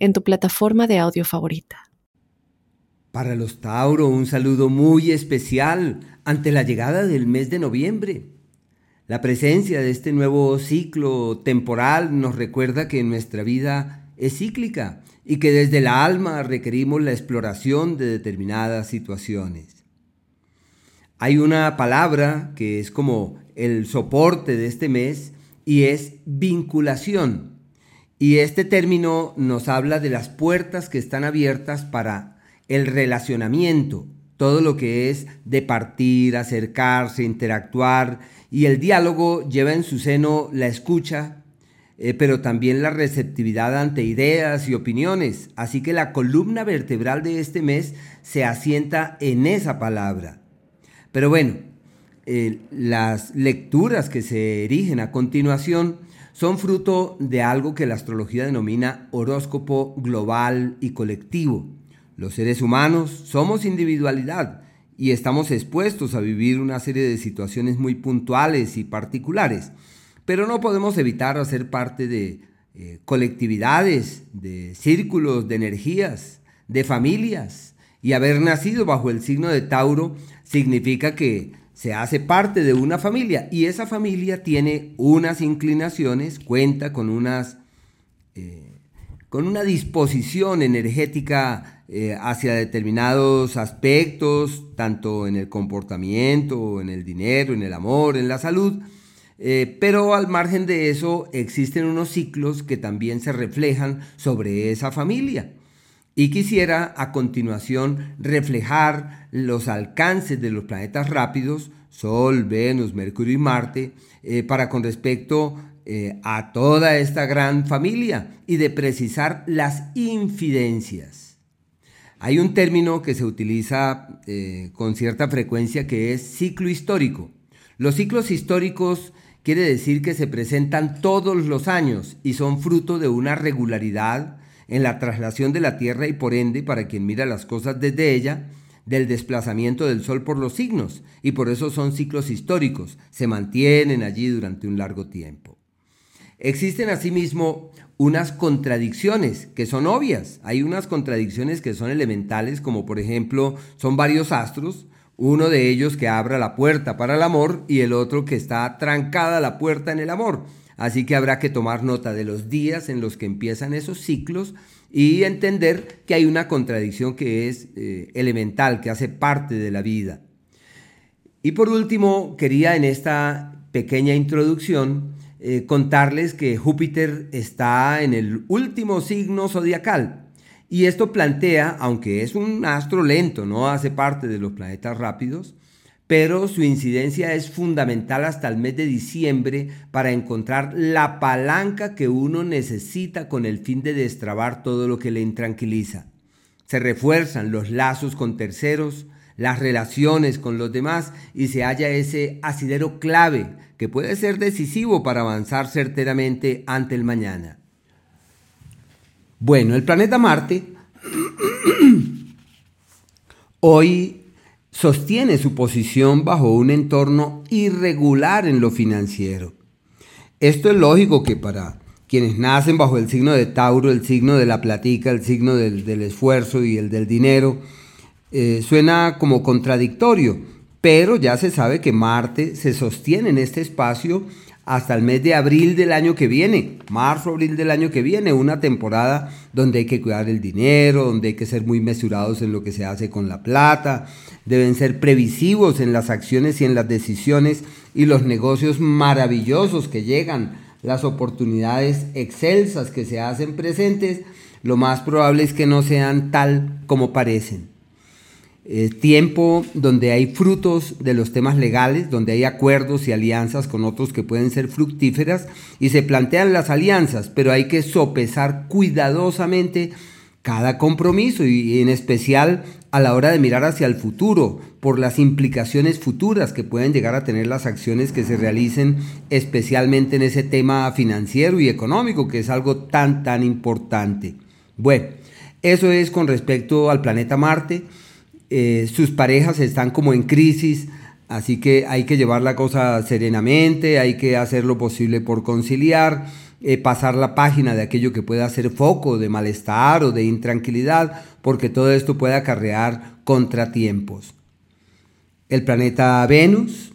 en tu plataforma de audio favorita. Para los Tauro, un saludo muy especial ante la llegada del mes de noviembre. La presencia de este nuevo ciclo temporal nos recuerda que nuestra vida es cíclica y que desde el alma requerimos la exploración de determinadas situaciones. Hay una palabra que es como el soporte de este mes y es vinculación. Y este término nos habla de las puertas que están abiertas para el relacionamiento, todo lo que es de partir, acercarse, interactuar, y el diálogo lleva en su seno la escucha, eh, pero también la receptividad ante ideas y opiniones. Así que la columna vertebral de este mes se asienta en esa palabra. Pero bueno, eh, las lecturas que se erigen a continuación son fruto de algo que la astrología denomina horóscopo global y colectivo. Los seres humanos somos individualidad y estamos expuestos a vivir una serie de situaciones muy puntuales y particulares, pero no podemos evitar hacer parte de eh, colectividades, de círculos, de energías, de familias, y haber nacido bajo el signo de Tauro significa que se hace parte de una familia y esa familia tiene unas inclinaciones, cuenta con unas... Eh, con una disposición energética eh, hacia determinados aspectos, tanto en el comportamiento, en el dinero, en el amor, en la salud, eh, pero al margen de eso existen unos ciclos que también se reflejan sobre esa familia. Y quisiera a continuación reflejar los alcances de los planetas rápidos, Sol, Venus, Mercurio y Marte, eh, para con respecto eh, a toda esta gran familia y de precisar las infidencias. Hay un término que se utiliza eh, con cierta frecuencia que es ciclo histórico. Los ciclos históricos quiere decir que se presentan todos los años y son fruto de una regularidad en la traslación de la Tierra y por ende, para quien mira las cosas desde ella, del desplazamiento del Sol por los signos, y por eso son ciclos históricos, se mantienen allí durante un largo tiempo. Existen asimismo unas contradicciones que son obvias, hay unas contradicciones que son elementales, como por ejemplo son varios astros, uno de ellos que abra la puerta para el amor y el otro que está trancada la puerta en el amor. Así que habrá que tomar nota de los días en los que empiezan esos ciclos y entender que hay una contradicción que es eh, elemental, que hace parte de la vida. Y por último, quería en esta pequeña introducción eh, contarles que Júpiter está en el último signo zodiacal. Y esto plantea, aunque es un astro lento, no hace parte de los planetas rápidos, pero su incidencia es fundamental hasta el mes de diciembre para encontrar la palanca que uno necesita con el fin de destrabar todo lo que le intranquiliza. Se refuerzan los lazos con terceros, las relaciones con los demás y se halla ese asidero clave que puede ser decisivo para avanzar certeramente ante el mañana. Bueno, el planeta Marte hoy sostiene su posición bajo un entorno irregular en lo financiero. Esto es lógico que para quienes nacen bajo el signo de Tauro, el signo de la platica, el signo del, esfuerzo y el del dinero, eh, suena como contradictorio, pero ya se sabe que Marte se sostiene en este espacio hasta el mes de abril del año que viene, marzo, abril del año que viene, una temporada donde hay que cuidar el dinero, donde hay que ser muy mesurados en lo que se hace con la plata, deben ser previsivos en las acciones y en las decisiones y los negocios maravillosos que llegan, las oportunidades excelsas que se hacen presentes, lo más probable es que no sean tal como parecen tiempo donde hay frutos de los temas legales, donde hay acuerdos y alianzas con otros que pueden ser fructíferas y se plantean las alianzas, pero hay que sopesar cuidadosamente cada compromiso y en especial a la hora de mirar hacia el futuro por las implicaciones futuras que pueden llegar a tener las acciones que se realicen especialmente en ese tema financiero y económico que es algo tan tan importante. Bueno, eso es con respecto al planeta Marte. Eh, sus parejas están como en crisis, así que hay que llevar la cosa serenamente, hay que hacer lo posible por conciliar eh, pasar la página de aquello que pueda ser foco de malestar o de intranquilidad, porque todo esto puede acarrear contratiempos. El planeta Venus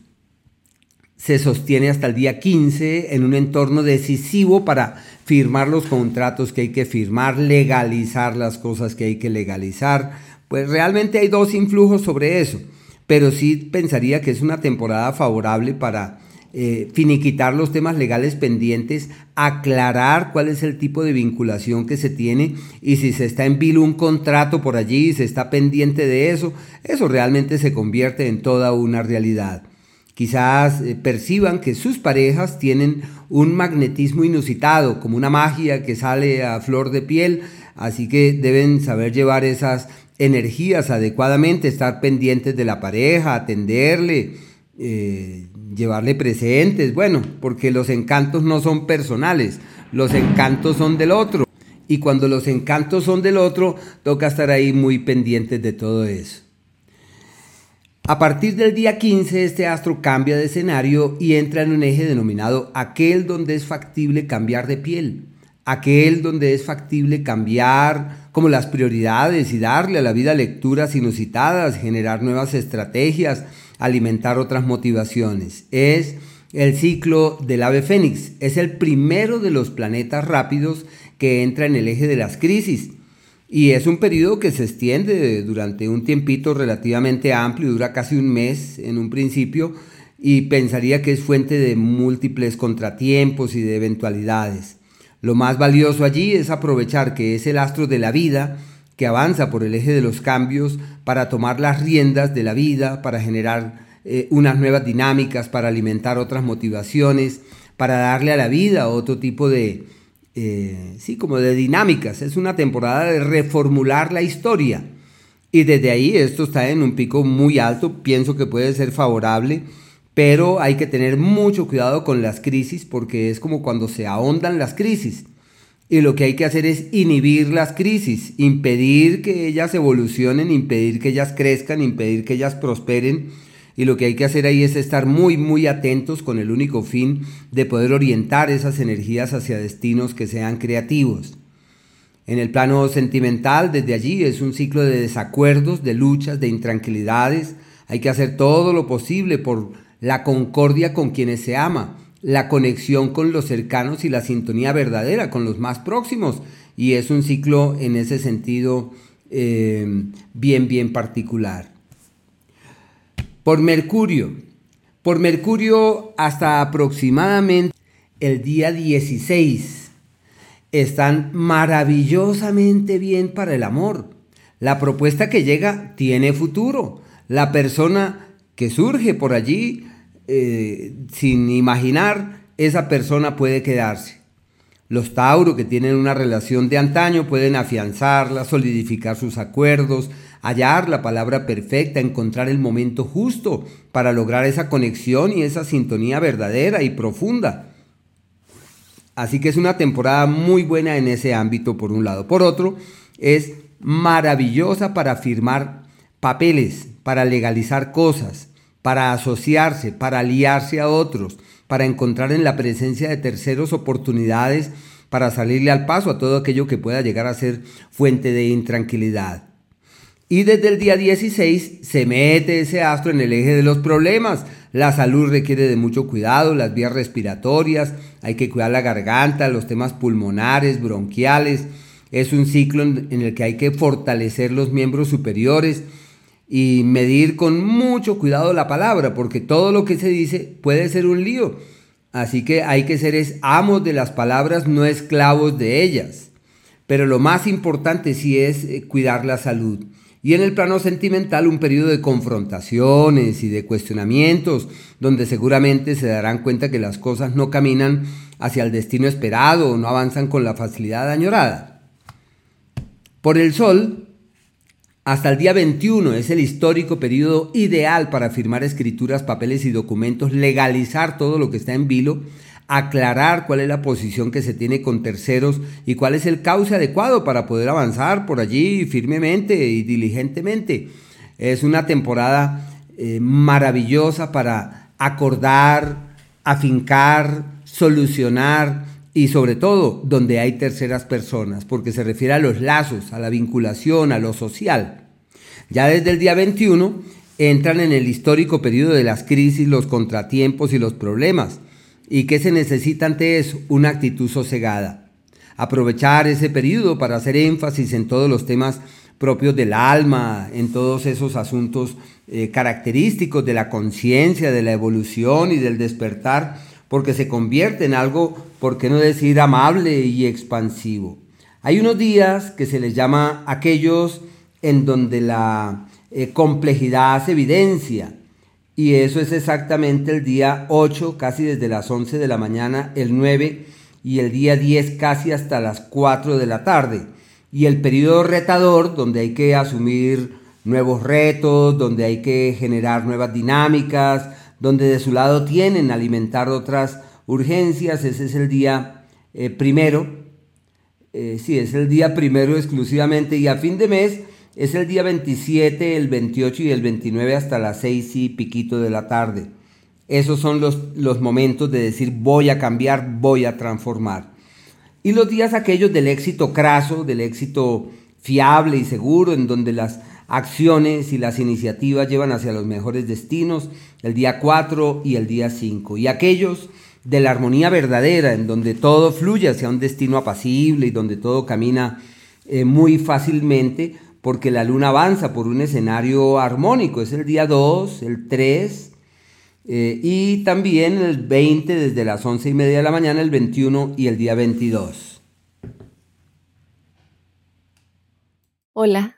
se sostiene hasta el día 15 en un entorno decisivo para firmar los contratos que hay que firmar, legalizar las cosas que hay que legalizar. Pues realmente hay dos influjos sobre eso, pero sí pensaría que es una temporada favorable para eh, finiquitar los temas legales pendientes, aclarar cuál es el tipo de vinculación que se tiene y si se está en vilo un contrato por allí, se está pendiente de eso, eso realmente se convierte en toda una realidad. Quizás eh, perciban que sus parejas tienen un magnetismo inusitado, como una magia que sale a flor de piel, así que deben saber llevar esas energías adecuadamente, estar pendientes de la pareja, atenderle, eh, llevarle presentes, bueno, porque los encantos no son personales, los encantos son del otro. Y cuando los encantos son del otro, toca estar ahí muy pendientes de todo eso. A partir del día 15, este astro cambia de escenario y entra en un eje denominado aquel donde es factible cambiar de piel, aquel donde es factible cambiar como las prioridades y darle a la vida lecturas inusitadas, generar nuevas estrategias, alimentar otras motivaciones. Es el ciclo del ave fénix. Es el primero de los planetas rápidos que entra en el eje de las crisis. Y es un periodo que se extiende durante un tiempito relativamente amplio, dura casi un mes en un principio, y pensaría que es fuente de múltiples contratiempos y de eventualidades. Lo más valioso allí es aprovechar que es el astro de la vida, que avanza por el eje de los cambios para tomar las riendas de la vida, para generar eh, unas nuevas dinámicas, para alimentar otras motivaciones, para darle a la vida otro tipo de, eh, sí, como de dinámicas. Es una temporada de reformular la historia. Y desde ahí esto está en un pico muy alto, pienso que puede ser favorable, pero hay que tener mucho cuidado con las crisis porque es como cuando se ahondan las crisis y lo que hay que hacer es inhibir las crisis, impedir que ellas evolucionen, impedir que ellas crezcan, impedir que ellas prosperen. Y lo que hay que hacer ahí es estar muy, muy atentos con el único fin de poder orientar esas energías hacia destinos que sean creativos. En el plano sentimental, desde allí es un ciclo de desacuerdos, de luchas, de intranquilidades. Hay que hacer todo lo posible por la concordia con quienes se ama, la conexión con los cercanos y la sintonía verdadera con los más próximos. Y es un ciclo en ese sentido eh, bien, bien particular. Por Mercurio. Por Mercurio hasta aproximadamente el día 16 están maravillosamente bien para el amor. La propuesta que llega tiene futuro. La persona que surge por allí eh, sin imaginar, esa persona puede quedarse. Los Tauro que tienen una relación de antaño pueden afianzarla, solidificar sus acuerdos, hallar la palabra perfecta, encontrar el momento justo para lograr esa conexión y esa sintonía verdadera y profunda. Así que es una temporada muy buena en ese ámbito por un lado. Por otro, es maravillosa para firmar papeles, para legalizar cosas, para asociarse, para aliarse a otros, para encontrar en la presencia de terceros oportunidades para salirle al paso a todo aquello que pueda llegar a ser fuente de intranquilidad. Y desde el día 16 se mete ese astro en el eje de los problemas. La salud requiere de mucho cuidado, las vías respiratorias, hay que cuidar la garganta, los temas pulmonares, bronquiales. Es un ciclo en el que hay que fortalecer los miembros superiores, y medir con mucho cuidado la palabra, porque todo lo que se dice puede ser un lío. Así que hay que ser amos de las palabras, no esclavos de ellas. Pero lo más importante sí es eh, cuidar la salud. Y en el plano sentimental un periodo de confrontaciones y de cuestionamientos, donde seguramente se darán cuenta que las cosas no caminan hacia el destino esperado o no avanzan con la facilidad añorada. Por el Sol, hasta el día 21 es el histórico periodo ideal para firmar escrituras, papeles y documentos, legalizar todo lo que está en vilo, aclarar cuál es la posición que se tiene con terceros y cuál es el cauce adecuado para poder avanzar por allí firmemente y diligentemente. Es una temporada eh, maravillosa para acordar, afincar, solucionar y sobre todo donde hay terceras personas, porque se refiere a los lazos, a la vinculación, a lo social. Ya desde el día 21 entran en el histórico periodo de las crisis, los contratiempos y los problemas. ¿Y qué se necesita ante eso? Una actitud sosegada. Aprovechar ese periodo para hacer énfasis en todos los temas propios del alma, en todos esos asuntos eh, característicos de la conciencia, de la evolución y del despertar, porque se convierte en algo, por qué no decir, amable y expansivo. Hay unos días que se les llama aquellos en donde la eh, complejidad se evidencia, y eso es exactamente el día 8, casi desde las 11 de la mañana, el 9 y el día 10 casi hasta las 4 de la tarde. Y el periodo retador, donde hay que asumir nuevos retos, donde hay que generar nuevas dinámicas, donde de su lado tienen alimentar otras urgencias, ese es el día eh, primero. Eh, sí, es el día primero exclusivamente y a fin de mes es el día 27, el 28 y el 29 hasta las 6 y piquito de la tarde. Esos son los, los momentos de decir voy a cambiar, voy a transformar. Y los días aquellos del éxito craso, del éxito fiable y seguro, en donde las acciones y las iniciativas llevan hacia los mejores destinos, el día 4 y el día 5. Y aquellos de la armonía verdadera, en donde todo fluye hacia un destino apacible y donde todo camina eh, muy fácilmente, porque la luna avanza por un escenario armónico. Es el día 2, el 3 eh, y también el 20 desde las 11 y media de la mañana, el 21 y el día 22. Hola,